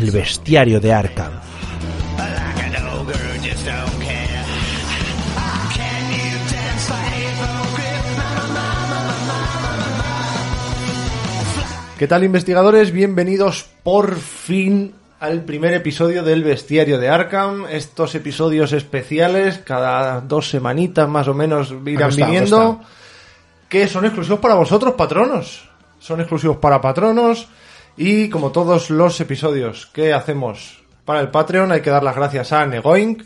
El bestiario de Arkham. ¿Qué tal investigadores? Bienvenidos por fin al primer episodio del Bestiario de Arkham. Estos episodios especiales, cada dos semanitas más o menos irán está, viniendo, que son exclusivos para vosotros, patronos. Son exclusivos para patronos y como todos los episodios que hacemos para el Patreon hay que dar las gracias a Negoink,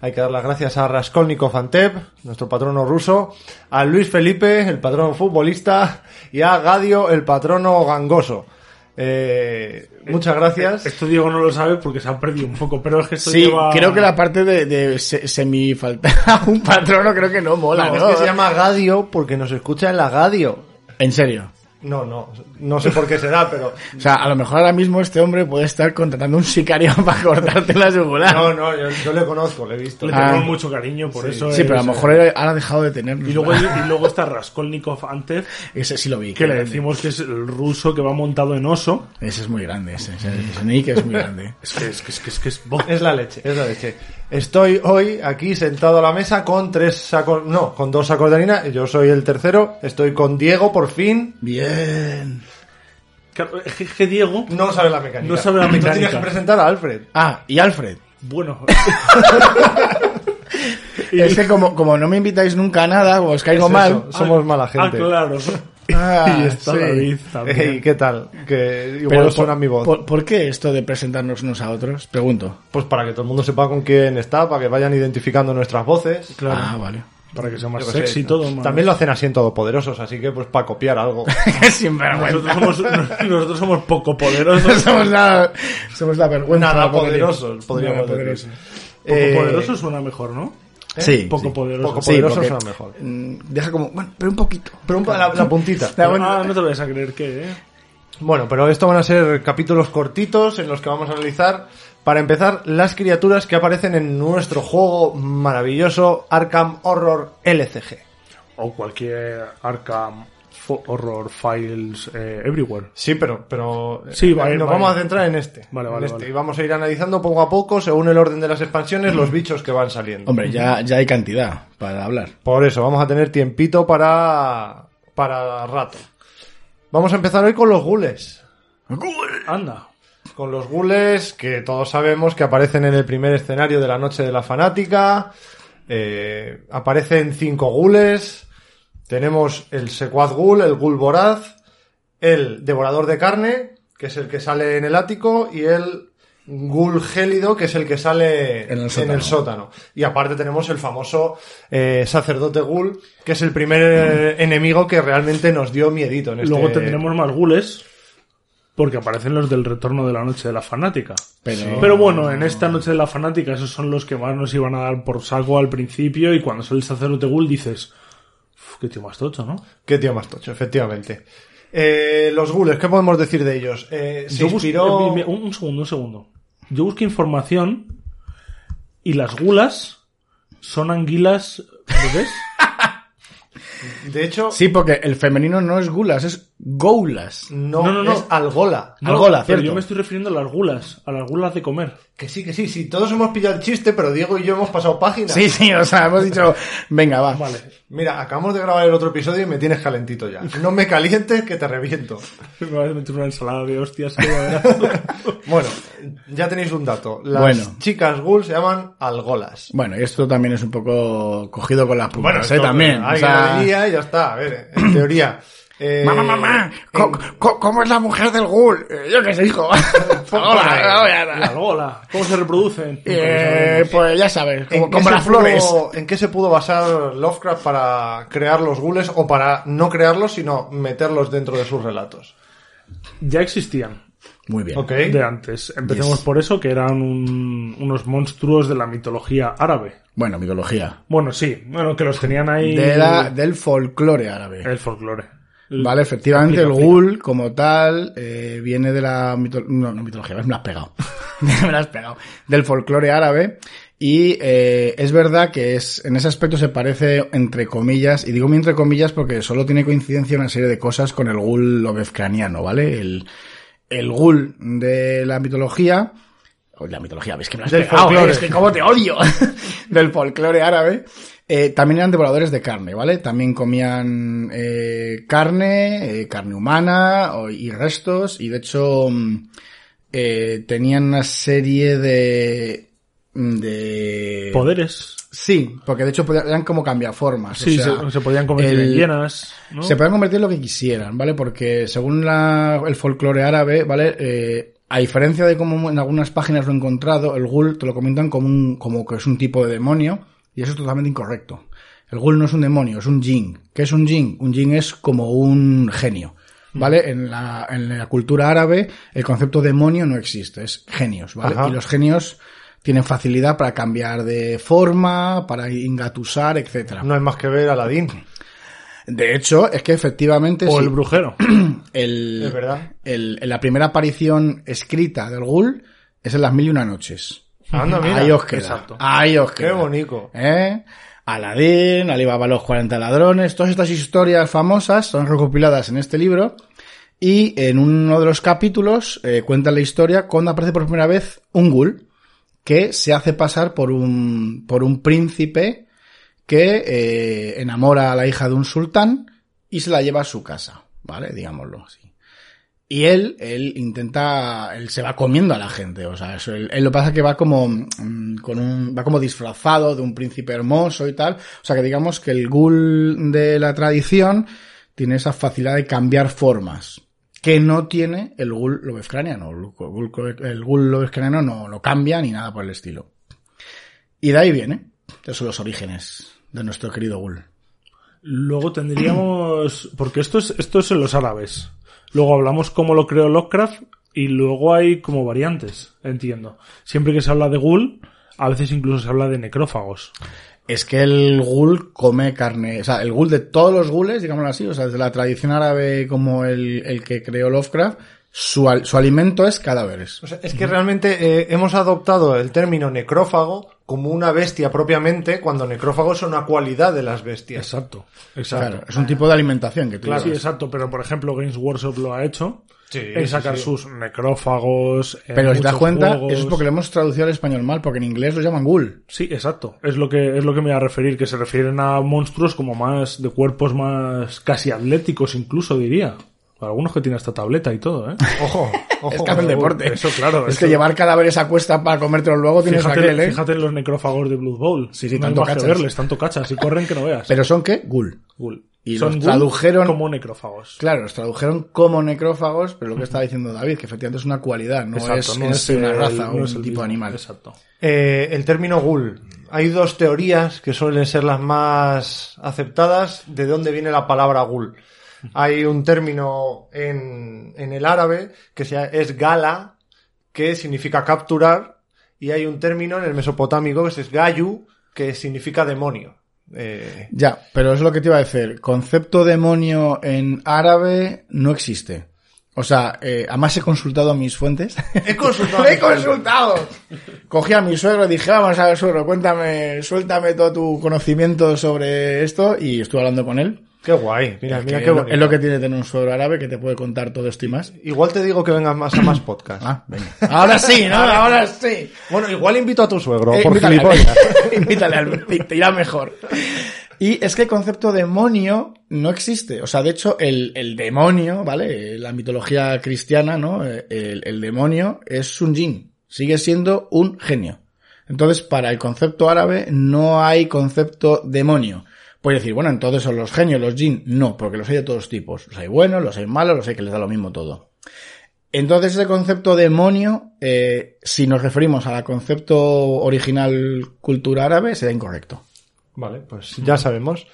hay que dar las gracias a Raskolnikov Antep, nuestro patrono ruso, a Luis Felipe, el patrono futbolista, y a Gadio, el patrono gangoso. Eh, muchas gracias. Esto Diego no lo sabe porque se ha perdido un poco, pero es que esto Sí, lleva... creo que la parte de, de se- semifalta un patrono creo que no mola, No, ¿no? es que se llama Gadio porque nos escucha en la Gadio. En serio. No, no, no sé por qué será, pero... O sea, a lo mejor ahora mismo este hombre puede estar contratando un sicario para cortarte la yugular. No, no, yo, yo le conozco, le he visto. Le Ah. tenemos mucho cariño, por eso Sí, pero a es- lo mejor ahora ha dejado de tenernos. Y luego, y luego está Raskolnikov antes, Ese sí lo vi. que le grande. decimos que es el ruso que va montado en oso. Ese es muy grande, ese, ese, ese Nick es muy grande. Es que es que es que es, que es Es la leche, es la leche. Estoy hoy aquí sentado a la mesa con tres sacos, no, con dos sacos de harina. Yo soy el tercero. Estoy con Diego, por fin. Bien. Es que- que Diego, No sabe la mecánica. No sabe la Tú mecánica. tienes que presentar a Alfred. Ah, y Alfred. bueno... Es que como, como no me invitáis nunca a nada, os caigo Es mal. eso, somos mala Ah, gente. claro. Ah, y está sí. David también. Ey, ¿qué tal? Que igual Pero suena por, mi voz. Por, por qué esto de presentarnos unos a otros? Pregunto. Pues para que todo el mundo sepa con quién está, para que vayan identificando nuestras voces. Claro. Ah, vale. Para que sea más Yo qué sé, sexy todo. más- También lo hacen así en Todopoderosos, así que pues para copiar algo. Nosotros somos, nosotros somos poco poderosos. somos la, somos la vergüenza. Nada poderosos, podríamos Nada decir. poderosos. Poco Eh, poderoso suena mejor, ¿no? Sí. Poco sí. poderoso. Poco Sí, poderoso porque, suena mejor. mm, Deja como, bueno, pero un poquito. Pero un pa- la, la puntita. Ah, no te lo vas a creer que, ¿eh? Bueno, pero esto van a ser capítulos cortitos en los que vamos a analizar, para empezar, las criaturas que aparecen en nuestro juego maravilloso Arkham Horror LCG. O cualquier Arkham Horror Files eh, Everywhere. Sí, pero, pero Sí, eh, vale, nos vale. vamos a centrar en este. Vale, en vale, este. vale. Y vamos a ir analizando poco a poco, según el orden de las expansiones, los bichos que van saliendo. Hombre, ya, ya hay cantidad para hablar. Por eso, vamos a tener tiempito para, para rato. Vamos a empezar hoy con los gules. Anda. Con los gules que todos sabemos que aparecen en el primer escenario de la Noche de la Fanática. Eh, aparecen cinco gules. Tenemos el Secuaz Ghoul, el Ghoul Voraz, el Devorador de Carne, que es el que sale en el ático, y el Ghoul Gélido, que es el que sale En el sótano. sótano. Y aparte tenemos el famoso eh, Sacerdote Ghoul, que es el primer eh, enemigo que realmente nos dio miedito en este... Luego tendremos más gules. Porque aparecen los del retorno de la noche de la fanática. Pero- Pero bueno, en esta noche de la fanática, esos son los que más nos iban a dar por saco al principio. Y cuando sale el sacerdote ghoul dices, "Uf, qué tío más tocho, ¿no? Qué tío más tocho, efectivamente. Eh, los ghouls, ¿qué podemos decir de ellos? Eh, se inspiró... un segundo, un segundo. Yo busqué información y las gulas son anguilas bebés. De hecho, Sí, porque el femenino no es gulas, es goulas. no, No, no, no. es algola. No, Algola, pero cierto. yo me estoy refiriendo a las gulas, a las gulas de comer. Que sí, que sí, sí. Todos hemos pillado el chiste, pero Diego y yo hemos pasado páginas. Sí, sí, o sea, hemos dicho, venga, va. Vale. Mira, acabamos de grabar el otro episodio y me tienes calentito ya. No me calientes que te reviento. Me vas a meter una ensalada de hostias. Bueno, ya tenéis un dato. Las Bueno. chicas ghouls se llaman algolas. Bueno, y esto también es un poco cogido con las puntas, ¿eh? esto, También. O sea, lo diría y ya está. A ver, en teoría. Eh, mamá, mamá, en- ¿cómo es la mujer del ghoul? Eh, yo qué sé, hijo. Hola, hola. La gola. ¿Cómo se reproducen? Eh, pues ya sabes, como, ¿En qué, como se las flores. pudo, ¿En qué se pudo basar Lovecraft para crear los ghouls o para no crearlos, sino meterlos dentro de sus relatos? Ya existían Muy bien. De antes. Empecemos Yes. por eso, que eran un- unos monstruos de la mitología árabe. Bueno, mitología. Bueno, sí, bueno, que los tenían ahí. De la, del folclore árabe. El folclore. Vale, efectivamente, el ghoul como tal eh, viene de la mito- no, no, mitología, me lo has pegado. me lo has pegado. Del folclore árabe. Y eh, es verdad que es en ese aspecto se parece entre comillas, y digo entre comillas porque solo tiene coincidencia una serie de cosas con el ghoul lovecraniano, ¿vale? El, el ghoul de la mitología, o la mitología, ves que me lo has Del pegado, folclore. ¿eh? es que cómo te odio, del folclore árabe, eh, también eran devoradores de carne, ¿vale? También comían eh, carne, eh, carne humana o- y restos, y de hecho mm, eh, tenían una serie de... de... Poderes. Sí, porque de hecho podían- eran como cambiaformas. o Sí, sea, se, se podían convertir el- en llenas. ¿no? se pueden convertir en lo que quisieran, ¿vale? Porque según la- el folclore árabe, ¿vale? Eh, a diferencia de como en algunas páginas lo he encontrado, el ghoul te lo comentan como, un, como que es un tipo de demonio, y eso es totalmente incorrecto. El ghoul no es un demonio, es un jin. ¿Qué es un jin? Un jin es como un genio. ¿Vale? En la, en la cultura árabe, el concepto demonio no existe, es genios, ¿vale? Ajá. Y los genios tienen facilidad para cambiar de forma, para engatusar, etcétera. No hay más que ver a Aladdin. De hecho, es que efectivamente O sí, el brujero. el- Es verdad. el- la primera aparición escrita del Ghoul es en las mil y una noches. Anda, mira. Ahí os queda. exacto. Ahí os Qué bonito. ¿Eh? Aladín, Alibaba los 40 ladrones, todas estas historias famosas son recopiladas en este libro y en uno de los capítulos eh, cuentan la historia cuando aparece por primera vez un ghoul que se hace pasar por un, por un príncipe que eh, enamora a la hija de un sultán y se la lleva a su casa, ¿vale? Digámoslo así. Y él, él intenta, él se va comiendo a la gente, o sea, eso, él, lo pasa que va como, mm, con un, va como disfrazado de un príncipe hermoso y tal, o sea que digamos que el ghoul de la tradición tiene esa facilidad de cambiar formas, que no tiene el ghoul lovecraniano, el ghoul, el no lo cambia ni nada por el estilo. Y de ahí viene, esos son los orígenes de nuestro querido ghoul. Luego tendríamos. Porque esto es, esto es en los árabes. Luego hablamos cómo lo creó Lovecraft. Y luego hay como variantes, entiendo. Siempre que se habla de ghoul, a veces incluso se habla de necrófagos. Es que el ghoul come carne, o sea, el ghoul de todos los ghouls, digámoslo así, o sea, desde la tradición árabe como el, el que creó Lovecraft, su, al- su alimento es cadáveres. O sea, es que realmente eh, hemos adoptado el término necrófago como una bestia propiamente, cuando necrófago es una cualidad de las bestias. Exacto, exacto. Claro, es un tipo de alimentación que tú Claro, sí, exacto, pero por ejemplo Games Workshop lo ha hecho. Sí, en sacar sí. sus necrófagos. en Pero si te das cuenta, juegos. eso es porque lo hemos traducido al español mal, porque en inglés lo llaman ghoul. Sí, exacto. Es lo que es lo que me voy a referir, que se refieren a monstruos como más de cuerpos más casi atléticos, incluso diría. Algunos que tienen esta tableta y todo, ¿eh? Ojo, ojo. Es que hacen deporte. Eso, claro. Es eso- que llevar cadáveres a cuesta para comértelos luego tienes Fíjate, aquel, ¿eh? fíjate en los necrófagos de Blood Bowl. Sí, sí, no tanto cachas. verles, tanto cachas y corren que no veas. Pero son qué? Ghoul. Ghoul. y Son los tradujeron- como necrófagos. Claro, los tradujeron como necrófagos, pero lo que estaba diciendo David, que efectivamente es una cualidad, no Exacto, es no una el- raza no o es un el tipo mismo. de animal. Exacto. Eh, el término ghoul. Hay dos teorías que suelen ser las más aceptadas de dónde viene la palabra ghoul. Hay un término en, en el árabe que se, es gala, que significa capturar, y hay un término en el mesopotámico que es gayu, que significa demonio. Eh, Ya, pero es lo que te iba a decir. Concepto demonio en árabe no existe. O sea, eh, además he consultado a mis fuentes. he consultado. ¡He consultado! Cogí a mi suegro y dije, vamos a ver, suegro, cuéntame, suéltame todo tu conocimiento sobre esto. Y estuve hablando con él. Qué guay. Mira, Es mira que qué es lo- bonito. es lo que tiene tener un suegro árabe que te puede contar todo esto y más. Igual te digo que vengas más a más podcast. Ah, venga. Ahora sí, ¿no? Ahora sí. Bueno, igual invito a tu suegro, Eh, por invítale invítale al te, irá mejor. Y es que el concepto demonio no existe. O sea, de hecho, el, el demonio, ¿vale? La mitología cristiana, ¿no? El, el demonio es un jin. Sigue siendo un genio. Entonces, para el concepto árabe no hay concepto demonio. Puedes decir, bueno, entonces son los genios, los jin. No, porque los hay de todos tipos. Los hay buenos, los hay malos, los hay que les da lo mismo todo. Entonces ese concepto demonio, eh, si nos referimos al concepto original cultura árabe, será incorrecto. Vale, pues ya sabemos.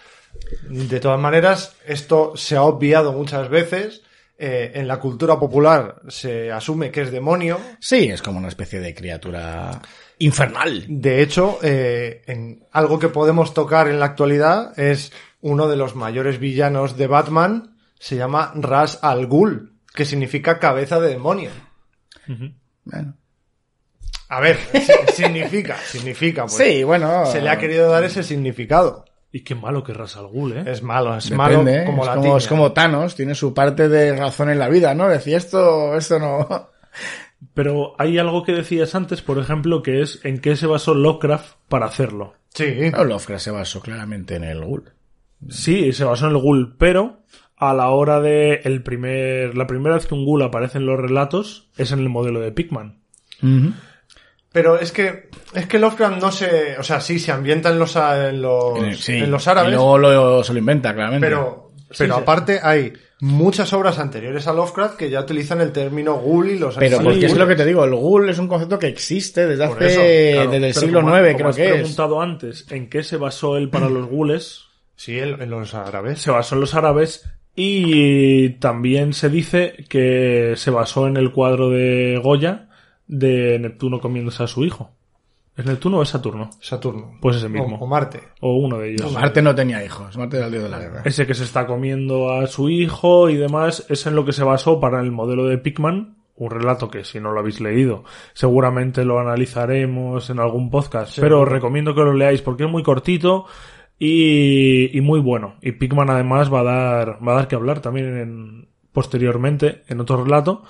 De todas maneras, esto se ha obviado muchas veces. Eh, en la cultura popular se asume que es demonio. Sí, es como una especie de criatura infernal. De hecho, eh, en algo que podemos tocar en la actualidad es uno de los mayores villanos de Batman. Se llama Ras al Ghul, que significa cabeza de demonio. Bueno. A ver, si- significa, significa. pues. Sí, bueno. Se le ha querido dar ese significado. Y qué malo que Ras al Ghul, ¿eh? Es malo, es Depende, malo ¿eh? como es, la como, tiña. es como Thanos, tiene su parte de razón en la vida, ¿no? Decía esto, esto no. Pero hay algo que decías antes, por ejemplo, que es en qué se basó Lovecraft para hacerlo. Sí, No, Lovecraft se basó claramente en el Ghoul. Sí, se basó en el ghoul, pero a la hora de el primer, la primera vez que un ghoul aparece en los relatos es en el modelo de Pickman. pero es que es que Lovecraft no se, o sea, sí se ambienta en los en los, En el- sí. en los árabes, Y luego lo, se lo inventa, claramente. pero pero sí. aparte hay muchas obras anteriores a Lovecraft que ya utilizan el término ghoul y los Pero sí, porque es lo que te digo, el Ghoul es un concepto que existe desde Por hace, eso, claro. desde el Pero siglo como- IX, como creo has que es. preguntado antes en qué se basó él para los ghouls, Sí, en, en los árabes. se basó en los árabes y también se dice que se basó en el cuadro de Goya de Neptuno comiéndose a su hijo. ¿Es Neptuno o es Saturno? Saturno. Pues ese mismo. O, o Marte. O uno de ellos. Marte no tenía hijos, Marte era el dios de la guerra. Ese que se está comiendo a su hijo y demás, es en lo que se basó para el modelo de Pickman. Un relato que, si no lo habéis leído, seguramente lo analizaremos en algún podcast. pero os recomiendo que lo leáis porque es muy cortito y, y muy bueno. Y Pickman además va a dar, va a dar que hablar también en- posteriormente en otro relato.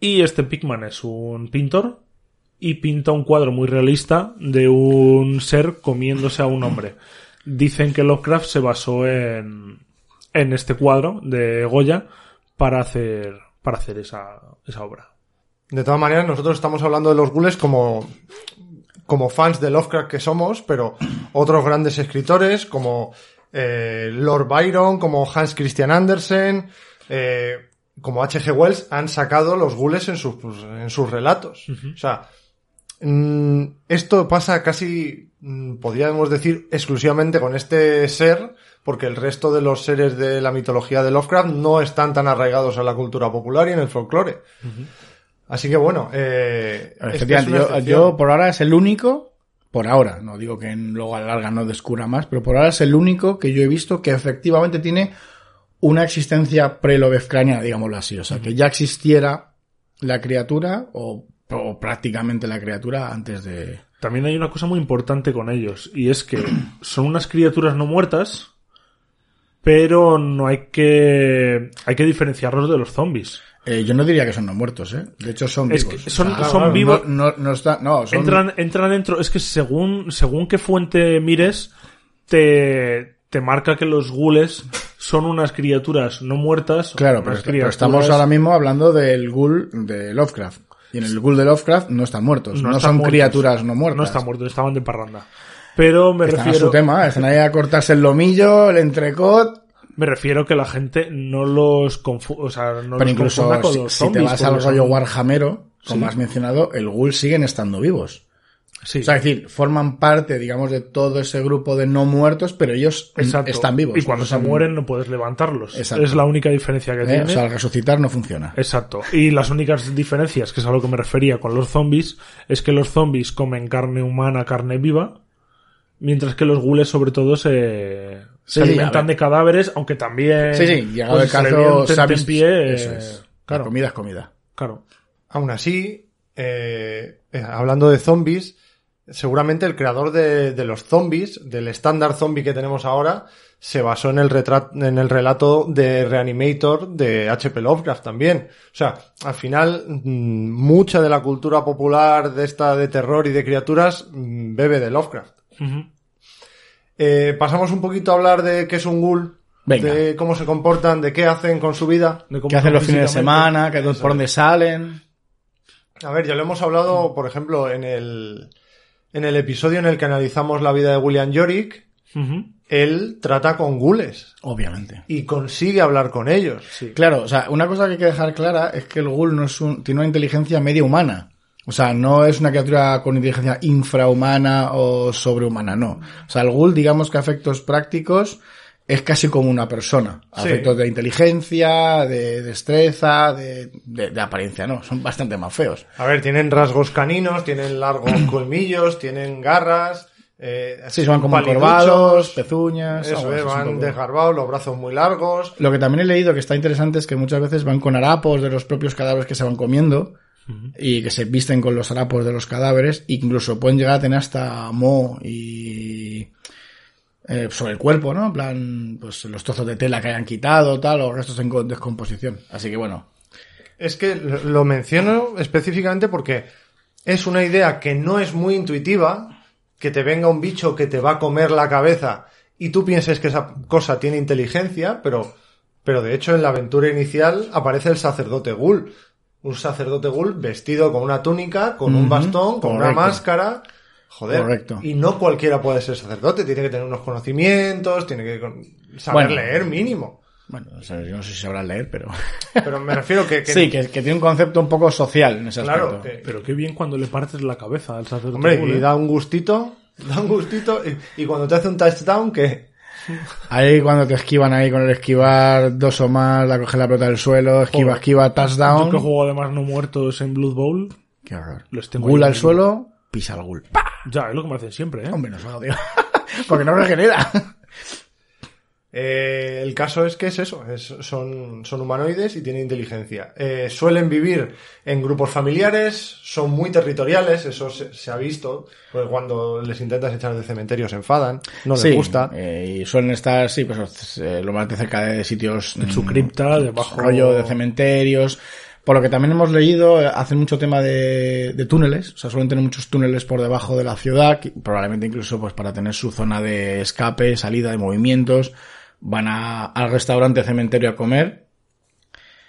Y este Pickman es un pintor y pinta un cuadro muy realista de un ser comiéndose a un hombre. Dicen que Lovecraft se basó en, en este cuadro de Goya para hacer, para hacer esa, esa obra. De todas maneras, nosotros estamos hablando de los ghouls como, como fans de Lovecraft que somos, pero otros grandes escritores como eh, Lord Byron, como Hans Christian Andersen, eh, como H.G. Wells han sacado los ghouls en sus, pues, en sus relatos. O sea, esto pasa casi, mm, podríamos decir, exclusivamente con este ser, porque el resto de los seres de la mitología de Lovecraft no están tan arraigados a la cultura popular y en el folclore. Así que bueno, eh, es yo, yo por ahora es el único, por ahora, no digo que en- luego a la larga no descubra más, pero por ahora es el único que yo he visto que efectivamente tiene una existencia pre-Lovecraftiana, digámoslo así. O sea, que ya existiera la criatura o, o prácticamente la criatura antes de... También hay una cosa muy importante con ellos, y es que son unas criaturas no muertas, pero no hay que, hay que diferenciarlos de los zombies. Eh, yo no diría que son no muertos, ¿eh? De hecho son Es vivos. que son- O sea, son vivos- No, no, está, no, son... Entran, entran dentro, es que según, según qué fuente mires, te, te marca que los gules son unas criaturas no muertas. Claro, pero, pero estamos ahora mismo hablando del ghoul de Lovecraft. Y en el ghoul de Lovecraft no están muertos. No, están son muertos. criaturas no muertas. No están muertos, estaban de parranda. Pero me Están a refiero, su tema, están ahí a cortarse el lomillo, el entrecot. me refiero que la gente no los confu o sea, no Pero los incluso confunda con si, los si te zombies, vas al rollo Warhamero, como has mencionado, el ghoul siguen estando vivos. Sí, O sea, es decir, forman parte, digamos, de todo ese grupo de no muertos, pero ellos exacto. están vivos. Y cuando se mueren no puedes levantarlos. Exacto. Es la única diferencia que ¿eh? tiene. O sea, al resucitar no funciona. Exacto. Y las únicas diferencias, que es a lo que me refería con los zombies, es que los zombies comen carne humana, carne viva, mientras que los gules sobre todo se, Sí, alimentan de cadáveres, aunque también... Sí, sí, llegado el pues, se caso, sabes... tentempié, Eso eh, es. La comida es comida. claro. Aún así, eh, eh, hablando de zombies, seguramente el creador de, de los zombies, del estándar zombie que tenemos ahora, se basó en el, retrat- en el relato de Reanimator de H.P. Lovecraft también. O sea, al final, mm, mucha de la cultura popular de esta de terror y de criaturas mm, bebe de Lovecraft. Eh, pasamos un poquito a hablar de qué es un ghoul, Venga. de cómo se comportan, de qué hacen con su vida. De cómo ¿Qué hacen los fines de semana? ¿Qué, ¿Por dónde salen? A ver, ya lo hemos hablado, por ejemplo, en el, en el episodio en el que analizamos la vida de William Yorick, él trata con gules Obviamente. y consigue hablar con ellos. Claro, o sea, una cosa que hay que dejar clara es que el ghoul no es un, tiene una inteligencia media humana. O sea, no es una criatura con inteligencia infrahumana o sobrehumana, no. O sea, el ghoul, digamos que a efectos prácticos, es casi como una persona. A Sí. efectos de inteligencia, de destreza, de, de- de apariencia, no. Son bastante más feos. A ver, tienen rasgos caninos, tienen largos colmillos, tienen garras. Eh, Sí, van como encorvados, pezuñas. Eso, algo eh, van desgarbados, los brazos muy largos. Lo que también he leído que está interesante es que muchas veces van con harapos de los propios cadáveres que se van comiendo y que se visten con los harapos de los cadáveres incluso pueden llegar a tener hasta moho y eh, sobre el cuerpo, ¿no? En plan, pues los trozos de tela que hayan quitado, tal, o restos en co- descomposición. Así que bueno, Es que lo menciono específicamente porque es una idea que no es muy intuitiva, que te venga un bicho que te va a comer la cabeza y tú pienses que esa cosa tiene inteligencia, pero, pero de hecho en la aventura inicial aparece el sacerdote Ghoul. Un sacerdote Ghoul vestido con una túnica, con un bastón, con una máscara. Joder. Correcto. Y no cualquiera puede ser sacerdote, tiene que tener unos conocimientos, tiene que saber Bueno. leer mínimo. bueno, o sea, yo no sé si sabrán leer, pero... Pero me refiero que, que- sí, que, que tiene un concepto un poco social en ese claro, aspecto. que, Pero qué bien cuando le partes la cabeza al sacerdote. Hombre, y ¿eh? da un gustito, da un gustito, y, y cuando te hace un touchdown, que Ahí cuando te esquivan ahí con el esquivar dos o más, la coge la pelota del suelo, esquiva, Joder. esquiva, Yo touchdown. que juego además no muertos en Blood Bowl, Qué horror. Tengo Ghoul al suelo, pisa el ghoul. ¡Pa! Ya, es lo que me hacen siempre, ¿eh? Hombre, no se odio. Porque no regenera. eh, el caso es que es eso, es- son, son humanoides y tienen inteligencia. Eh, suelen vivir en grupos familiares, son muy territoriales, eso se, se ha visto, pues cuando les intentas echar del cementerio se enfadan, no les Sí, gusta. eh, y suelen estar, sí, pues eh, lo más de cerca de sitios. En su cripta, debajo. rollo de cementerios. Por lo que también hemos leído, hacen mucho tema de, de túneles, o sea, suelen tener muchos túneles por debajo de la ciudad, que probablemente incluso pues para tener su zona de escape, salida de movimientos, van a- al restaurante cementerio a comer,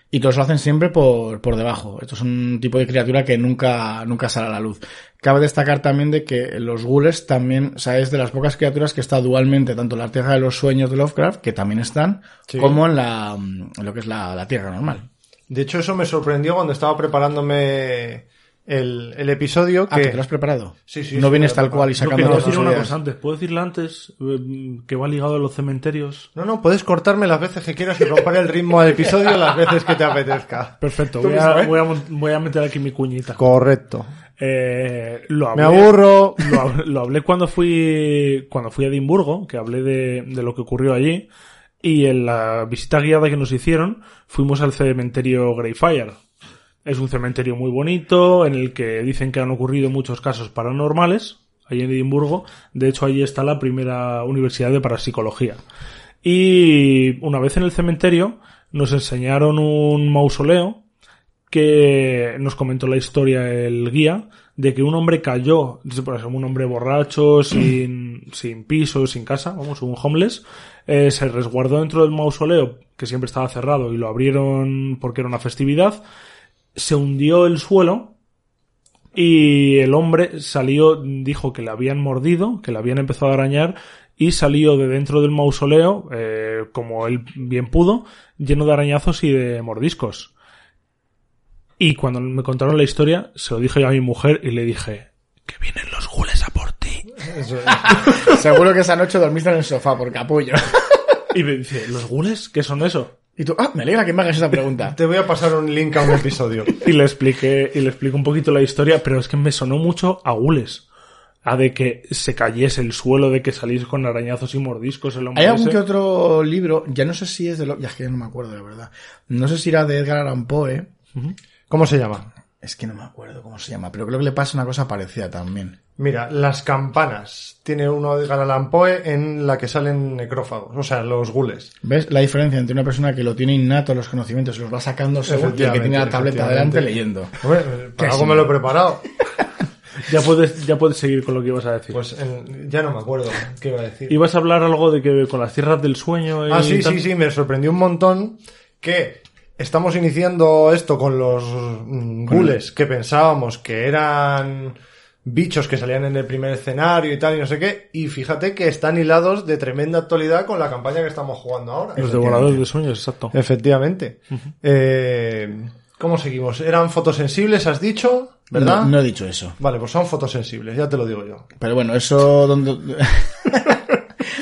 y todos lo hacen siempre por, por debajo. Esto es un tipo de criatura que nunca, nunca sale a la luz. Cabe destacar también de que los ghouls también, o sea, es de las pocas criaturas que está dualmente, tanto en la Tierra de los Sueños de Lovecraft, que también están, Sí. como en la, en lo que es la, la Tierra normal. De hecho, eso me sorprendió cuando estaba preparándome el, el episodio. Ah, que que te lo has preparado. Sí, sí, no sí, vienes tal cual y sacando quería todas decir una cosa antes. ¿Puedo decirla antes? Eh, Que va ligado a los cementerios. No, no, puedes cortarme las veces que quieras y romper el ritmo del episodio las veces que te apetezca. Perfecto, Tú voy a, ¿eh? voy, a, voy a meter aquí mi cuñita. Correcto. Eh, lo Me aburro. Lo, hab- lo hablé cuando fui cuando fui a Edimburgo, que hablé de, de lo que ocurrió allí. Y en la visita guiada que nos hicieron, fuimos al cementerio Greyfire. Es un cementerio muy bonito, en el que dicen que han ocurrido muchos casos paranormales, allí en Edimburgo. De hecho, allí está la primera universidad de parapsicología. Y una vez en el cementerio, nos enseñaron un mausoleo que nos comentó la historia el guía de que un hombre cayó, pues, un hombre borracho, sin, sin piso, sin casa, vamos, un homeless, eh, se resguardó dentro del mausoleo, que siempre estaba cerrado, y lo abrieron porque era una festividad, se hundió el suelo, y el hombre salió, dijo que le habían mordido, que le habían empezado a arañar, y salió de dentro del mausoleo, eh, como él bien pudo, lleno de arañazos y de mordiscos. Y cuando me contaron la historia, se lo dije yo a mi mujer y le dije, que vienen los gules a por ti. Seguro que esa noche dormiste en el sofá por capullo. Y me dice, ¿los gules? ¿Qué son eso? Y tú, ah, me alegra que me hagas esa pregunta. Te voy a pasar un link a un episodio. Y le expliqué, y le expliqué un poquito la historia, pero es que me sonó mucho a gules. A de que se cayese el suelo, de que salís con arañazos y mordiscos el hombre Hay algún ese. que otro libro, ya no sé si es de lo, ya es que ya no me acuerdo de verdad. No sé si era de Edgar Allan Poe, ¿Cómo se llama? es que no me acuerdo cómo se llama, pero creo que le pasa una cosa parecida también. Mira, las campanas. Tiene uno de Poe en la que salen necrófagos, o sea, los gules. ¿Ves la diferencia entre una persona que lo tiene innato los conocimientos y los va sacando según y el que tiene la tableta delante leyendo? Hombre, para algo me lo he preparado. Ya puedes, ya puedes seguir con lo que ibas a decir. Pues en- ya no me acuerdo qué iba a decir. Ibas a hablar algo de que con las tierras del sueño y Ah, sí, tal. sí, sí, me sorprendió un montón que estamos iniciando esto con los mm, gules que pensábamos que eran bichos que salían en el primer escenario y tal y no sé qué. Y fíjate que están hilados de tremenda actualidad con la campaña que estamos jugando ahora. Los devoradores de sueños, exacto. Efectivamente. Eh, ¿Cómo seguimos? ¿Eran fotosensibles, has dicho? ¿Verdad? No, no he dicho eso. Vale, pues son fotosensibles, ya te lo digo yo. Pero bueno, eso donde...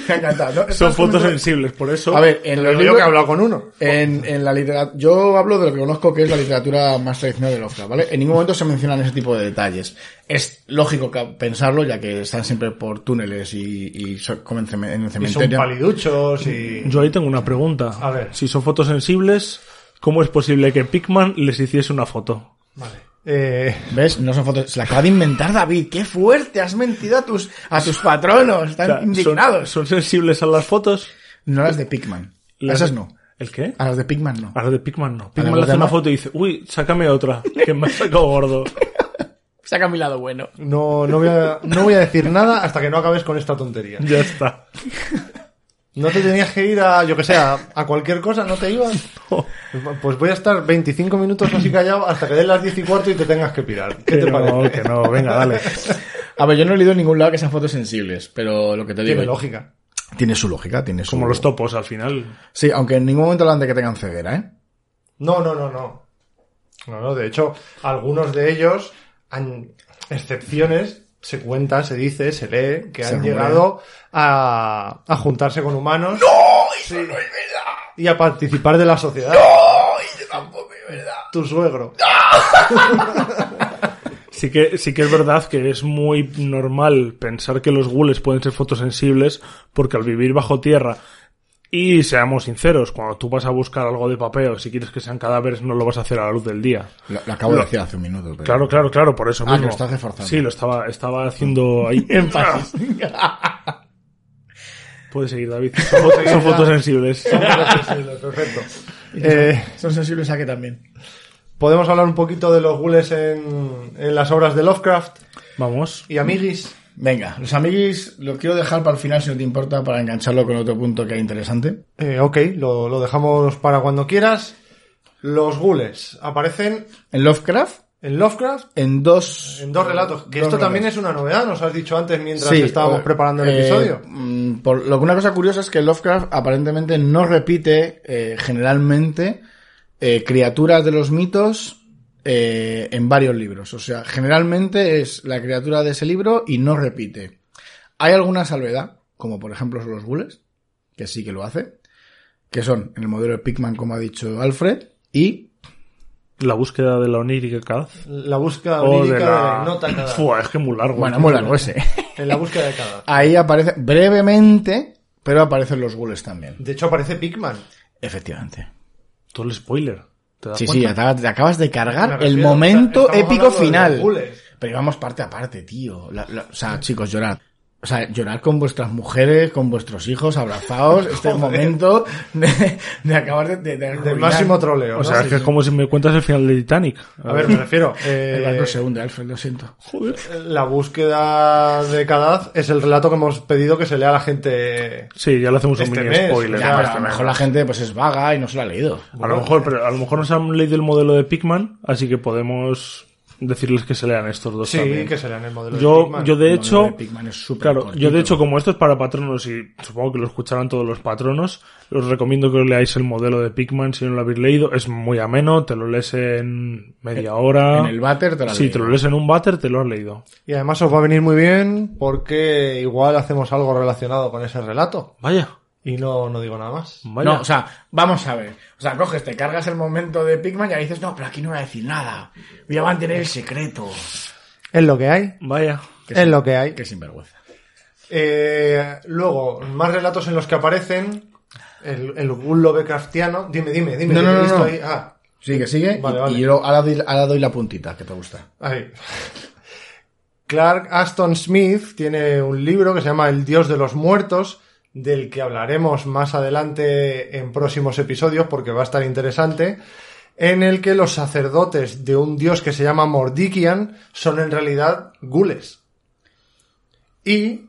Me ha encantado. ¿no? Son comentarios- fotosensibles, por eso. A ver, en los yo libros... que he hablado con uno. En, en la literatura, yo hablo de lo que conozco que es la literatura más tradicional de Lovecraft, ¿vale? En ningún momento se mencionan ese tipo de detalles. Es lógico que- pensarlo, ya que están siempre por túneles y, y en el Y son cementerio. paliduchos y... Yo ahí tengo una pregunta. A ver. Si son fotosensibles, ¿cómo es posible que Pikman les hiciese una foto? Vale. Eh, ¿Ves? No son fotos. Se la acaba de inventar David. ¡Qué fuerte! Has mentido a tus, a tus patronos. Están O sea, indignados. ¿son, son sensibles a las fotos? No las de Pikman. Las- Esas no. ¿El qué? A las de Pikman no. A las de Pikman no. ¿A Pikman los le hace una foto y dice, uy, sácame otra, que me ha sacado gordo. Saca mi lado bueno. no, no, voy a, no voy a decir nada hasta que no acabes con esta tontería. ya está. ¿No te tenías que ir a, yo que sé, a, a cualquier cosa? ¿No te ibas? Pues voy a estar 25 minutos así callado hasta que den las 10 y cuarto y te tengas que pirar. ¿Qué que te no, parece? que no, venga, dale. A ver, yo no he leído en ningún lado que sean fotos sensibles, pero lo que te digo. Tiene lógica. Tiene su lógica, tiene su. Como los topos al final. Sí, aunque en ningún momento hablan de que tengan ceguera, ¿eh? No, no, no, no. No, no, de hecho, algunos de ellos, han, excepciones, se cuenta, se dice, se lee, que Se han rumorea. llegado a, a juntarse con humanos. Sí. Y a participar de la sociedad. Tu suegro. Sí que, sí que es verdad que es muy normal pensar que los ghouls pueden ser fotosensibles porque al vivir bajo tierra y seamos sinceros, cuando tú vas a buscar algo de papel, si quieres que sean cadáveres, no lo vas a hacer a la luz del día. Lo, lo acabo de decir hace un minuto. pero- Claro, claro, claro, por eso Ah, mismo. que lo estás reforzando. Sí, lo estaba, estaba haciendo ahí. Puedes seguir, David. Son, foto- son fotosensibles. Perfecto. Eh, Son sensibles a que también. Podemos hablar un poquito de los ghouls en, en las obras de Lovecraft Vamos. y amiguis. Venga, los amiguis lo quiero dejar para el final si no te importa, para engancharlo con otro punto que hay interesante. Eh, ok, lo, lo dejamos para cuando quieras. Los ghouls aparecen En Lovecraft, en Lovecraft en dos... en dos relatos. Que dos esto también es una novedad, nos has dicho antes mientras Sí, estábamos eh, preparando el eh, episodio. mm, por lo que una cosa curiosa es que Lovecraft aparentemente no repite eh, generalmente eh, criaturas de los mitos eh, en varios libros. O sea, generalmente es la criatura de ese libro y no repite. Hay alguna salvedad, como por ejemplo son los ghouls, que sí que lo hace, que son en el modelo de Pickman, como ha dicho Alfred, y La búsqueda de la onírica Kaz. La búsqueda onírica de la nota cada. Fua, es que es muy largo. bueno, muy largo ese. En la búsqueda de cada. Ahí aparece brevemente, pero aparecen los ghouls también. De hecho aparece Pikman. Efectivamente. Todo el spoiler. ¿Te das Sí, sí, te, te acabas de cargar el momento épico final. Pero vamos parte a parte, tío. La- la- o sea, chicos, llorad. O sea, llorad con vuestras mujeres, con vuestros hijos, abrazaos. Este momento de, de acabar de... de, de Del arruinar. máximo troleo. O ¿no? sea, es que es como si me cuentas el final de Titanic. A ver, me refiero. El eh, barco se hunde, Alfred, lo siento. Joder. la búsqueda de Kadaz es el relato que hemos pedido que se lea a la gente. Sí, ya le hacemos un Este mini mes, spoiler. Ya, a lo mejor la gente pues es vaga y no se lo ha leído. A lo mejor, pero a lo mejor nos han leído el modelo de Pikman, así que podemos decirles que se lean estos dos Sí, también. que se lean el modelo de Yo, Pikman. yo de hecho, de es claro, cortito. yo de hecho como esto es para patronos y supongo que lo escucharán todos los patronos, os recomiendo que os leáis el modelo de Pikman si no lo habéis leído, es muy ameno, te lo lees en media hora. En el váter te lo has Sí, leído. te lo lees en un váter, te lo has leído. Y además os va a venir muy bien porque igual hacemos algo relacionado con ese relato. Vaya, Y no, no digo nada más. vaya. No, o sea, vamos a ver. O sea, coges, te cargas el momento de Pikman y ahí dices, no, pero aquí no voy a decir nada. Voy a mantener el secreto. Es lo que hay. Vaya. Es lo que hay. Qué sinvergüenza. Eh, luego, más relatos en los que aparecen el, el ghoul Lovecraftiano. Dime, dime, dime. No, que no, no, visto no. ahí. Ah, Sigue, sigue. Vale, y, vale. y yo ahora doy, ahora doy la puntita que te gusta. ahí. Clark Aston Smith tiene un libro que se llama El Dios de los Muertos, del que hablaremos más adelante en próximos episodios porque va a estar interesante, en el que los sacerdotes de un dios que se llama Mordikian son en realidad gules. Y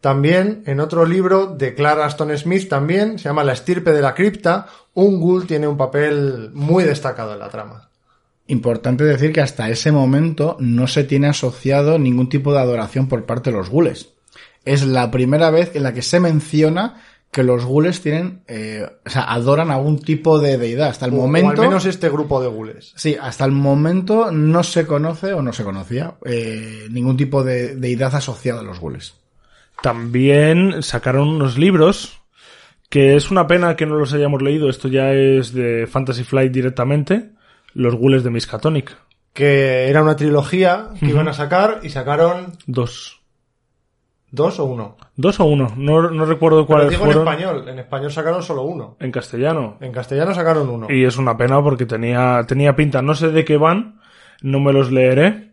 también en otro libro de Clark Aston Smith también, se llama La estirpe de la cripta, un ghoul tiene un papel muy destacado en la trama. Importante decir que hasta ese momento no se tiene asociado ningún tipo de adoración por parte de los gules. Es la primera vez en la que se menciona que los gules tienen, eh, o sea, adoran a algún tipo de deidad. Hasta el O- momento. O al menos este grupo de gules. Sí, hasta el momento no se conoce o no se conocía eh, ningún tipo de deidad asociada a los gules. También sacaron unos libros que es una pena que no los hayamos leído. Esto ya es de Fantasy Flight directamente. Los gules de Miskatonic. Que era una trilogía que iban a sacar y sacaron Dos. Dos o uno. ¿Dos o uno? No, no recuerdo cuáles digo en español. En español sacaron solo uno. En castellano. En castellano sacaron uno. Y es una pena porque tenía, tenía pinta. No sé de qué van. No me los leeré.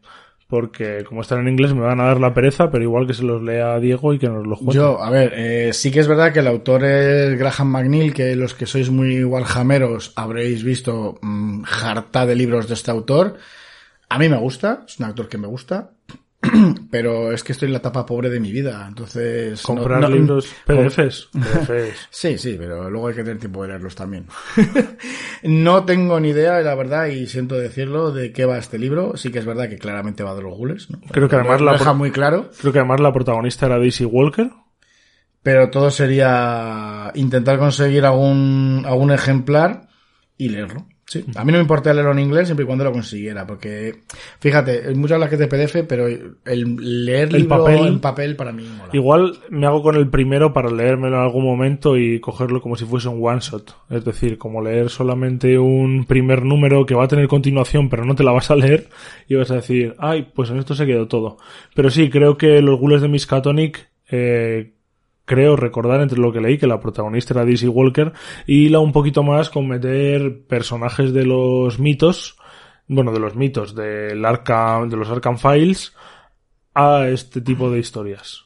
Porque como están en inglés me van a dar la pereza, pero igual que se los lea Diego y que nos los cuente. Yo, a ver, eh, sí que es verdad que el autor es Graham McNeil, que los que sois muy walhameros habréis visto mm, jarta de libros de este autor. A mí me gusta, es un actor que me gusta, pero es que estoy en la etapa pobre de mi vida, entonces... Comprar no- libros PDFs. PDFs. Sí, sí, pero luego hay que tener tiempo de leerlos también. no tengo ni idea, la verdad, y siento decirlo, de qué va este libro. Sí que es verdad que claramente va de los gules, ¿no? Creo que además la deja muy claro. Creo que además la protagonista era Daisy Walker. Pero todo sería intentar conseguir algún, algún ejemplar y leerlo. Sí. A mí no me importa leerlo en inglés siempre y cuando lo consiguiera, porque, fíjate, muchas hablas que es de PDF, pero el leer El libro papel- en papel para mí mola. Igual me hago con el primero para leérmelo en algún momento y cogerlo como si fuese un one shot. Es decir, como leer solamente un primer número que va a tener continuación, pero no te la vas a leer y vas a decir, ay, pues en esto se quedó todo. Pero sí, creo que los gules de Miskatonic, eh, creo recordar entre lo que leí que la protagonista era Daisy Walker y la un poquito más con meter personajes de los mitos, bueno, de los mitos del Arkham, de los Arkham Files a este tipo de historias.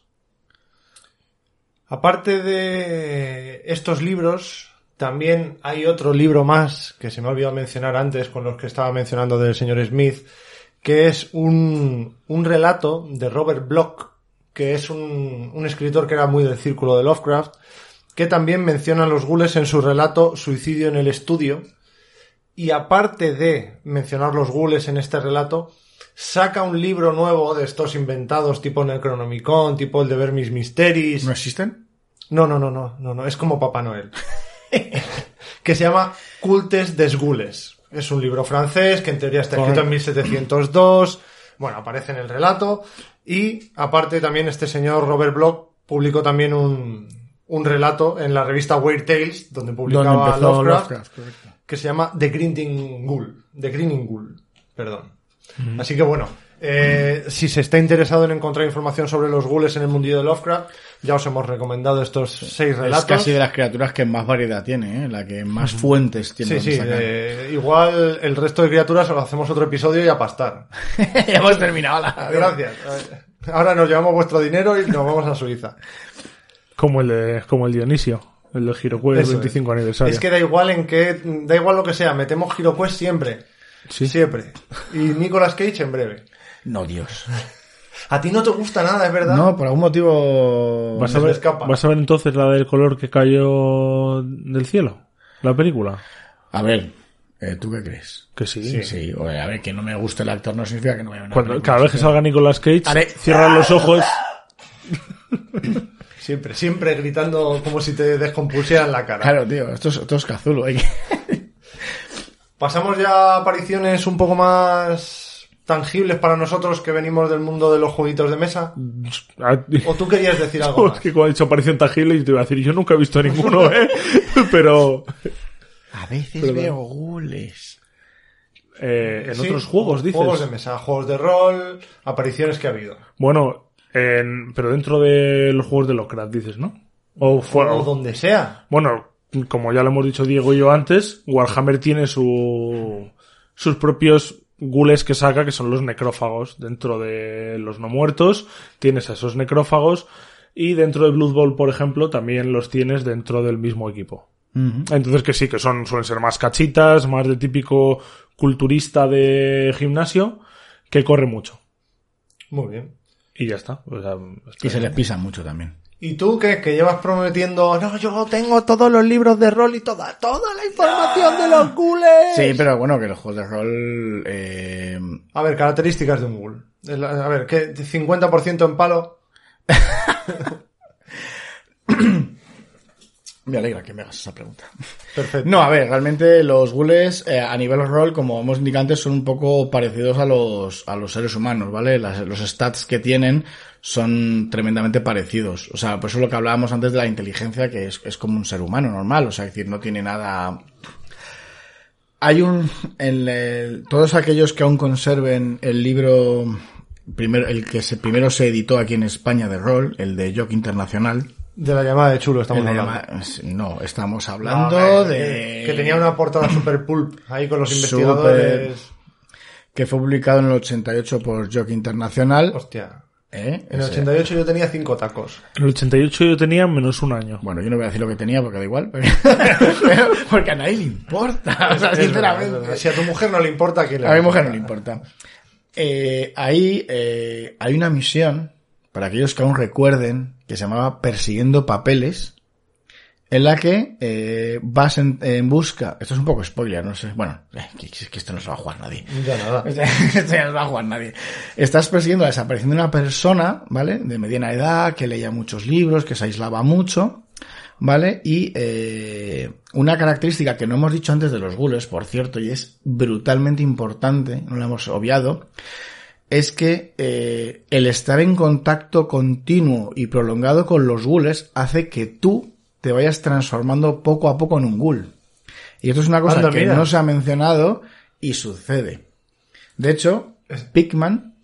Aparte de estos libros, también hay otro libro más que se me ha olvidado mencionar antes con los que estaba mencionando del señor Smith, que es un, un relato de Robert Bloch, que es un, un escritor que era muy del círculo de Lovecraft, que también menciona a los gules en su relato Suicidio en el estudio. Y aparte de mencionar los gules en este relato, saca un libro nuevo de estos inventados tipo Necronomicon, tipo el de Vermis Mysteries. ¿No existen? No, no, no, no, no, no, es como Papá Noel. que se llama Cultes des Gules. Es un libro francés que en teoría está escrito en 1702. Bueno, aparece en el relato. Y aparte también este señor Robert Bloch publicó también un, un relato en la revista Weird Tales, donde publicaba Lovecraft, que se llama The Grinding Ghoul. The Grinding Ghoul, perdón. Así que bueno, eh, si se está interesado en encontrar información sobre los ghouls en el mundillo de Lovecraft, ya os hemos recomendado estos seis Es relatos. casi de las criaturas que más variedad tiene, ¿eh? la que más fuentes tiene. Sí, sí, eh, igual el resto de criaturas os hacemos otro episodio y a pastar. ya hemos terminado la... Gracias. Ahora nos llevamos vuestro dinero y nos vamos a Suiza. Como el de, como el Dionisio, el de Giroquest Eso es. 25 aniversario. Es que da igual en qué, da igual lo que sea, metemos HeroQuest siempre. Sí. Siempre. Y Nicolas Cage en breve. No, Dios. A ti no te gusta nada, es verdad. No, por algún motivo... ¿Vas a, ver, escapa. ¿Vas a ver entonces la del color que cayó del cielo? La película. A ver, eh, ¿tú qué crees? Que sí. Sí, sí. oye, a ver, que no me guste el actor no significa que no vaya a ver una Cuando, cada vez que salga Nicolas Cage, Haré- cierran los ojos. Siempre, siempre gritando como si te descompusieran la cara. Claro, tío, esto es, esto es cazulo. hay que- Pasamos ya a apariciones un poco más tangibles para nosotros que venimos del mundo de los jueguitos de mesa. ¿O tú querías decir algo Es más? que cuando he dicho aparición tangible, yo te iba a decir, yo nunca he visto ninguno, ¿eh? Pero A veces Perdón. veo gules. eh, en Sí, otros juegos, dices. Juegos de mesa, juegos de rol, apariciones que ha habido. Bueno, en- pero dentro de los juegos de Lovecraft, dices, ¿no? O fuera. O donde sea. Bueno, como ya lo hemos dicho Diego y yo antes, Warhammer tiene su, sus propios gules que saca, que son los necrófagos. Dentro de los no muertos tienes a esos necrófagos y dentro de Blood Bowl, por ejemplo, también los tienes dentro del mismo equipo. Entonces que sí, que son, suelen ser más cachitas, más de típico culturista de gimnasio, que corre mucho. Muy bien. Y ya está. O sea, Y se les pisa mucho también. ¿Y tú qué? Que llevas prometiendo, no, yo tengo todos los libros de rol y toda, toda la información de los ghouls. Sí, pero bueno, que los juegos de rol... Eh, A ver, características de un ghoul. A ver, ¿qué? ¿50% en palo? me alegra que me hagas esa pregunta. Perfecto. No, a ver, realmente los ghouls eh, a nivel rol, como hemos indicado antes, son un poco parecidos a los, a los seres humanos, ¿vale? Las- los stats que tienen son tremendamente parecidos. O sea, por eso lo que hablábamos antes de la inteligencia, que es, es como un ser humano normal, o sea, es decir, no tiene nada... Hay un... En el- todos aquellos que aún conserven el libro, primero, el que se, primero se editó aquí en España de rol, el de Jock Internacional, De la llamada de chulo estamos hablando. llama- no, estamos hablando No, de... que, que tenía una portada super pulp ahí con los investigadores. que fue publicado en el 88 por Jock Internacional. Hostia. ¿eh? En el Ese- 88 yo tenía cinco tacos. En el 88 yo tenía menos un año. Bueno, yo no voy a decir lo que tenía porque da igual. Porque, porque a nadie le importa. O sea, sinceramente. verdad. Si a tu mujer no le importa, que le A mi mujer no le importa. Eh, ahí eh, hay una misión, para aquellos que aún recuerden, que se llamaba Persiguiendo Papeles, en la que eh, vas en, en busca... Esto es un poco spoiler, no sé. Bueno, eh, que, que esto no se va a jugar nadie. Ya nada. Esto ya no va a jugar nadie. Estás persiguiendo la desaparición de una persona, ¿vale? De mediana edad, que leía muchos libros, que se aislaba mucho, ¿vale? Y eh, una característica que no hemos dicho antes de los ghouls, por cierto, y es brutalmente importante, no la hemos obviado, es que eh, el estar en contacto continuo y prolongado con los ghouls hace que tú te vayas transformando poco a poco en un ghoul. Y esto es una cosa Anda, que mira. no se ha mencionado y sucede. De hecho, Pikman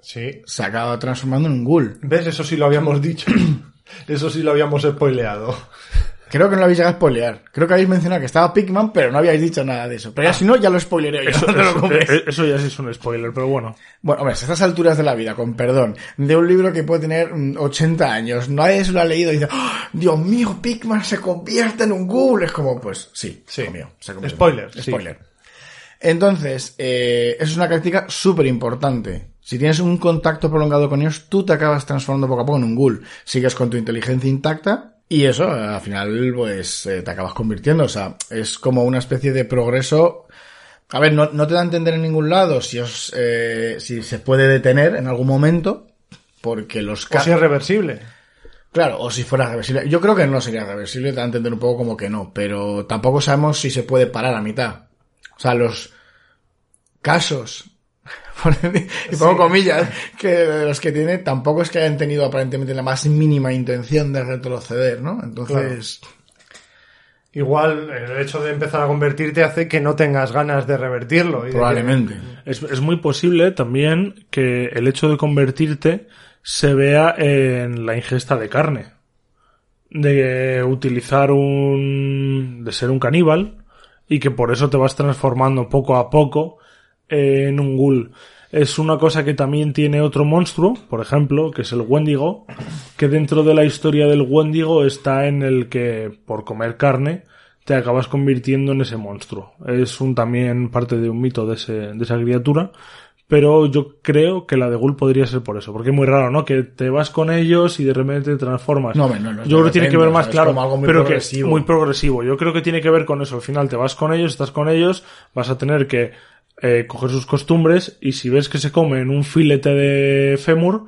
Sí. se acaba transformando en un ghoul. ¿Ves? Eso sí lo habíamos dicho. Eso sí lo habíamos spoileado. Creo que no lo habéis llegado a spoilear. Creo que habéis mencionado que estaba Pikman, pero no habéis dicho nada de eso. Pero ya si no, ya lo spoileré yo. Eso, no te eso- preocupes. eh, eso ya sí es un spoiler, pero bueno. Bueno, hombre, a estas alturas de la vida, con perdón, de un libro que puede tener mm, 80 años, nadie se lo ha leído y dice, ¡Ah! Dios mío, Pikman se convierte en un ghoul. Es como, pues, sí, Sí. mío, se convierte. Spoiler, sí. Spoiler. Entonces, eh, eso es una característica súper importante. Si tienes un contacto prolongado con ellos, tú te acabas transformando poco a poco en un ghoul. Sigues con tu inteligencia intacta y eso, al final, pues, eh, te acabas convirtiendo. O sea, es como una especie de progreso a ver, no, no te da a entender en ningún lado si, os, eh, si se puede detener en algún momento, porque los O ca- si es reversible. Claro, o si fuera reversible. Yo creo que no sería reversible, te da a entender un poco como que no, pero tampoco sabemos si se puede parar a mitad. O sea, los casos, y pongo comillas, que de los que tiene, tampoco es que hayan tenido aparentemente la más mínima intención de retroceder, ¿no? Entonces, Igual el hecho de empezar a convertirte hace que no tengas ganas de revertirlo. y de que- probablemente. Es, es muy posible también que el hecho de convertirte se vea en la ingesta de carne. De utilizar un... de ser un caníbal y que por eso te vas transformando poco a poco en un ghoul. Es una cosa que también tiene otro monstruo, por ejemplo, que es el Wendigo, que dentro de la historia del Wendigo está en el que por comer carne te acabas convirtiendo en ese monstruo. Es un también parte de un mito de, ese, de esa criatura, pero yo creo que la de Ghoul podría ser por eso, porque es muy raro, ¿no? Que te vas con ellos y de repente te transformas. No, no, no, yo creo que tiene que ver más claro, algo muy pero que progresivo. muy progresivo. Yo creo que tiene que ver con eso. Al final te vas con ellos, estás con ellos, vas a tener que eh, coger sus costumbres y si ves que se comen un filete de fémur,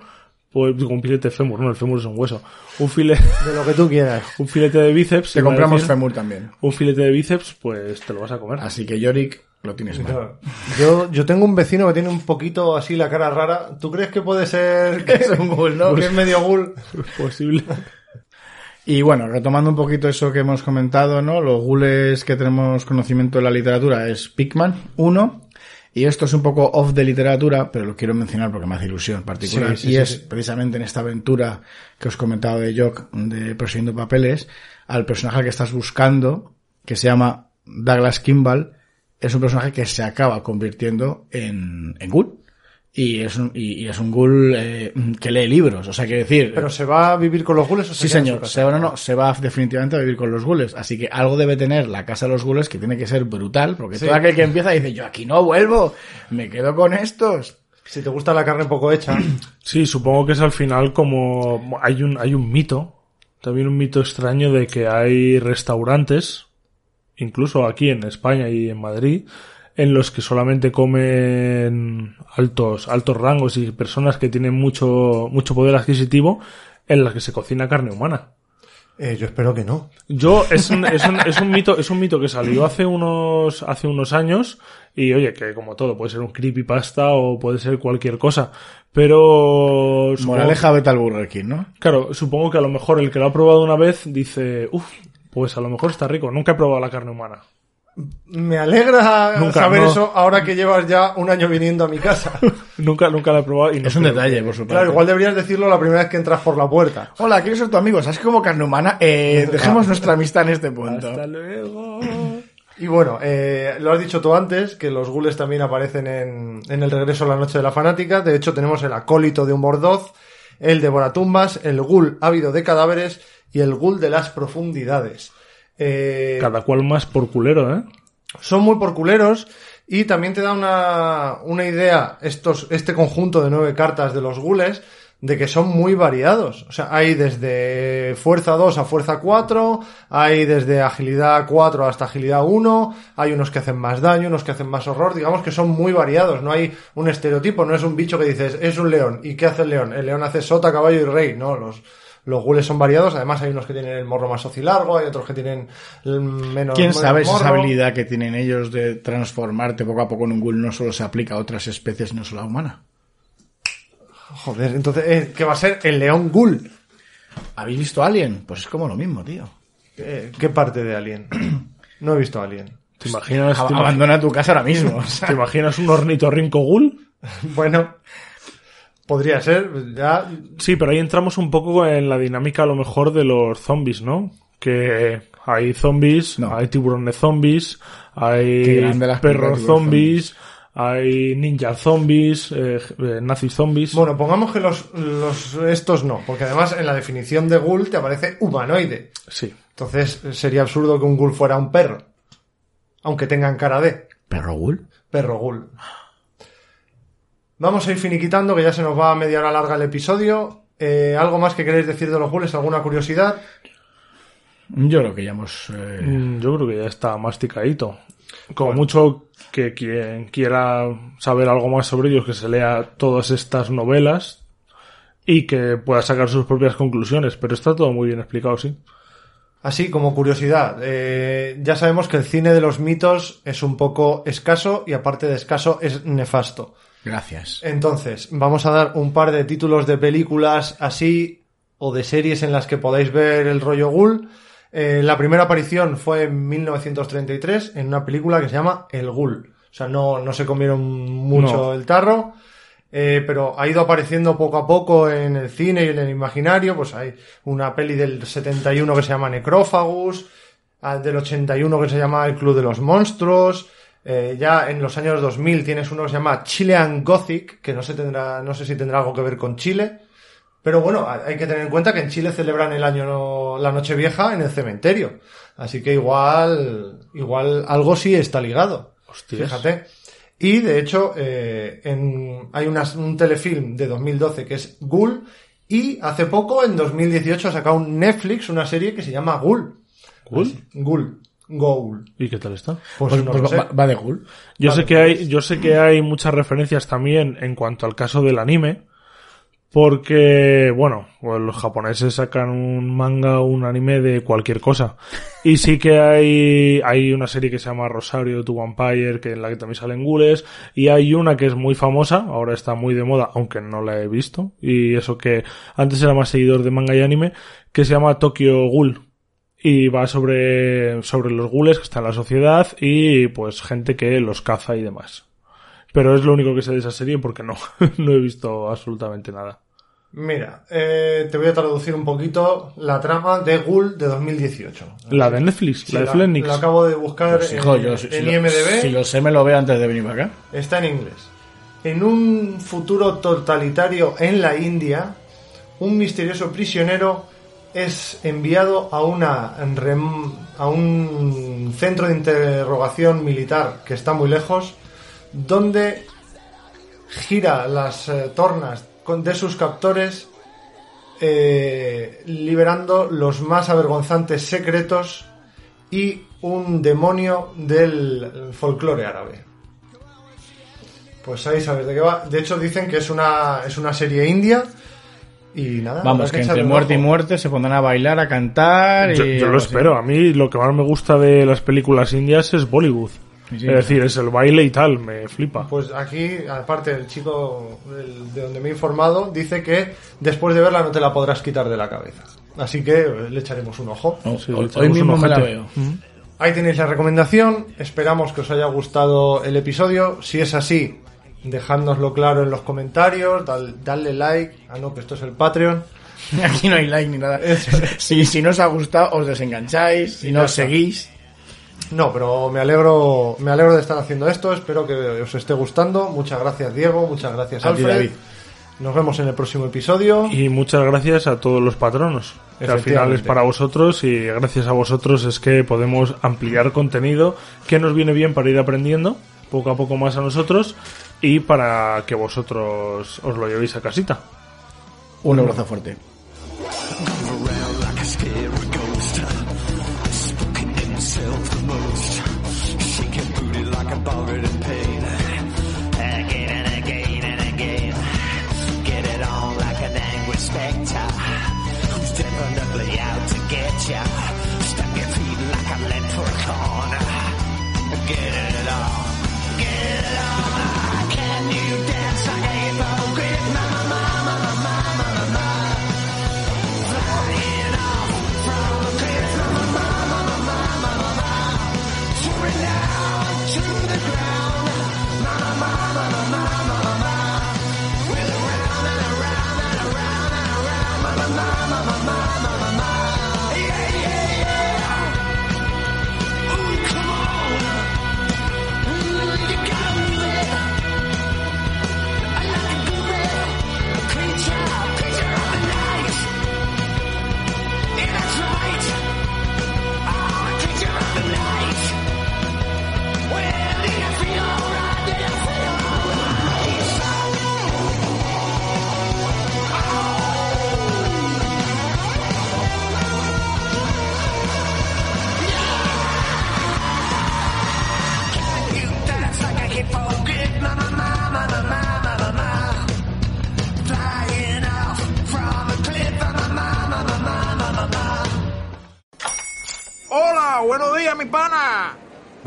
pues digo un filete de fémur, no, el fémur es un hueso. Un filete, De lo que tú quieras. un filete de bíceps. Te compramos decir, Femur también. Un filete de bíceps, pues te lo vas a comer. Así que Yorick, lo tienes mal. Yo, yo tengo un vecino que tiene un poquito así la cara rara. ¿Tú crees que puede ser que Es un ghoul, ¿no? que es medio ghoul? Posible. Y bueno, retomando un poquito eso que hemos comentado, ¿no? Los ghouls que tenemos conocimiento de la literatura es Pikman, uno, y esto es un poco off de literatura, pero lo quiero mencionar porque me hace ilusión particular. Sí, sí, y sí, es precisamente en esta aventura que os he comentado de Jock, de Persiguiendo Papeles, al personaje que estás buscando, que se llama Douglas Kimball, es un personaje que se acaba convirtiendo en, en ghoul. Y es un, y, y es un ghoul eh, que lee libros, o sea, quiere decir... ¿Pero se va a vivir con los ghouls o se Sí, señor. Se va, no, no, se va definitivamente a vivir con los gules. Así que algo debe tener la casa de los gules que tiene que ser brutal, porque Sí. todo aquel que empieza dice, yo aquí no vuelvo, me quedo con estos. Si te gusta la carne poco hecha, Sí, supongo que es al final como hay un hay un mito, también un mito extraño de que hay restaurantes, incluso aquí en España y en Madrid, en los que solamente comen altos altos rangos y personas que tienen mucho mucho poder adquisitivo, en las que se cocina carne humana. eh, yo espero que no. Yo es un, es un, es un mito es un mito que salió hace unos hace unos años y oye que como todo puede ser un creepypasta o puede ser cualquier cosa, pero supongo- Moraleja, vete al Burger King, ¿no? Claro, supongo que a lo mejor el que lo ha probado una vez dice, uff, pues a lo mejor está rico. Nunca he probado la carne humana. Me alegra Nunca, saber no. eso ahora que llevas ya un año viniendo a mi casa. Nunca, nunca la he probado y no Es un detalle, que- por supuesto. Claro, igual deberías decirlo la primera vez que entras por la puerta. Hola, quiero ser tu amigo. ¿Sabes cómo carne humana? Eh, dejemos nuestra amistad en este punto. Hasta luego. Y bueno, eh, lo has dicho tú antes, que los ghouls también aparecen en, en el regreso a la noche de la fanática. De hecho, tenemos el acólito de un Mordoz, el devoratumbas, el ghoul ávido de cadáveres y el ghoul de las profundidades. Eh, Cada cual más por culero, ¿eh? son muy porculeros y también te da una, una idea estos, este conjunto de nueve cartas de los gules de que son muy variados. O sea, hay desde fuerza 2 a fuerza 4, hay desde agilidad 4 hasta agilidad 1, hay unos que hacen más daño, unos que hacen más horror, digamos que son muy variados, no hay un estereotipo, no es un bicho que dices, es un león, ¿y qué hace el león? El león hace sota, caballo y rey, no, los, los gules son variados, además hay unos que tienen el morro más largo, hay otros que tienen el menos ¿Quién menos sabe si esa morro. habilidad que tienen ellos de transformarte poco a poco en un ghoul no solo se aplica a otras especies, no solo a humana? Joder, entonces, eh, ¿qué va a ser? El león ghoul. ¿Habéis visto Alien? Pues es como lo mismo, tío. Eh, ¿Qué parte de Alien? No he visto Alien. ¿Te imaginas, Ab- te, imag- Abandona tu casa ahora mismo. o sea. te imaginas un ornitorrinco ghoul? Bueno, podría ser, ya. Sí, pero ahí entramos un poco en la dinámica a lo mejor de los zombies, ¿no? Que hay zombies, No. hay tiburones zombies, hay perros tiburones zombies, hay ninja zombies, eh, eh, nazis zombies. Bueno, pongamos que los, los estos no, porque además en la definición de ghoul te aparece humanoide. Sí. Entonces sería absurdo que un ghoul fuera un perro. Aunque tengan cara de ¿Perro ghoul? perro ghoul. Vamos a ir finiquitando, que ya se nos va a media hora larga el episodio. Eh, ¿Algo más que queréis decir de los ghouls? ¿Alguna curiosidad? Yo creo que ya hemos... eh, Mm, Yo creo que ya está masticadito. Como mucho que quien quiera saber algo más sobre ellos, que se lea todas estas novelas y que pueda sacar sus propias conclusiones. Pero está todo muy bien explicado, sí. Así como curiosidad, eh, ya sabemos que el cine de los mitos es un poco escaso y aparte de escaso es nefasto. Gracias. Entonces, vamos a dar un par de títulos de películas así o de series en las que podáis ver el rollo ghoul. Eh, la primera aparición fue en 1933 en una película que se llama El Ghoul. O sea, no, no se comieron mucho No. el tarro. Eh, pero ha ido apareciendo poco a poco en el cine y en el imaginario. Pues hay una peli del 71 que se llama Necrófagus, del 81 que se llama El Club de los Monstruos. Eh, ya en los años 2000 tienes uno que se llama Chilean Gothic, que no sé, tendrá, no sé si tendrá algo que ver con Chile. Pero bueno, hay que tener en cuenta que en Chile celebran el año, la noche vieja en el cementerio. Así que igual, igual algo sí está ligado. Hostias. Fíjate. Y de hecho, eh, en, hay un telefilm de 2012 que es Ghoul. Y hace poco, en 2018, ha sacado un Netflix una serie que se llama Ghoul. ¿Ghoul? Ghoul. ¿Y qué tal está? Pues, Pues- no pues va, va de ghoul. Yo sé que hay, yo sé que hay muchas referencias también en cuanto al caso del anime, porque, bueno, pues los japoneses sacan un manga o un anime de cualquier cosa. Y sí que hay, hay una serie que se llama Rosario to Vampire, que en la que también salen gules, y hay una que es muy famosa, ahora está muy de moda, aunque no la he visto, y eso que antes era más seguidor de manga y anime, que se llama Tokyo Ghoul. Y va sobre, sobre los gules que están en la sociedad y pues gente que los caza y demás. Pero es lo único que sé de esa serie porque no, no he visto absolutamente nada. Mira, eh, te voy a traducir un poquito la trama de Ghoul de 2018. La de Netflix, Sí, la de la, Flennix. la acabo de buscar Pues, en, hijo, yo si, en si lo, IMDB. si lo sé me lo veo antes de venir acá. Está en inglés. En un futuro totalitario en la India, un misterioso prisionero es enviado a una a un centro de interrogación militar que está muy lejos, donde gira las eh, tornas de sus captores, eh, liberando los más avergonzantes secretos y un demonio del folclore árabe. Pues ahí sabes de qué va. De hecho dicen que es una, es una serie india y nada. Vamos, que entre muerte y muerte se pondrán a bailar, a cantar. Yo, y yo lo así. espero. A mí lo que más me gusta de las películas indias es Bollywood. Sí, es decir, es el baile y tal, me flipa. Pues aquí, aparte, el chico de donde me he informado dice que después de verla no te la podrás quitar de la cabeza. Así que le echaremos un ojo. No, Sí, hoy, mismo un me la veo. Ahí tenéis la recomendación. Esperamos que os haya gustado el episodio. Si es así, dejádnoslo claro en los comentarios. dal- dadle like. Ah, no, que esto es el Patreon. Aquí no hay like ni nada. si, si no os ha gustado, os desengancháis. Si no, os seguís. No, pero me alegro, me alegro de estar haciendo esto. Espero que os esté gustando. Muchas gracias, Diego. Muchas gracias, A ti, Alfred. David. Nos vemos en el próximo episodio. Y muchas gracias a todos los patronos. Que al final es para vosotros y gracias a vosotros es que podemos ampliar contenido que nos viene bien para ir aprendiendo poco a poco más a nosotros y para que vosotros os lo llevéis a casita. Un abrazo fuerte.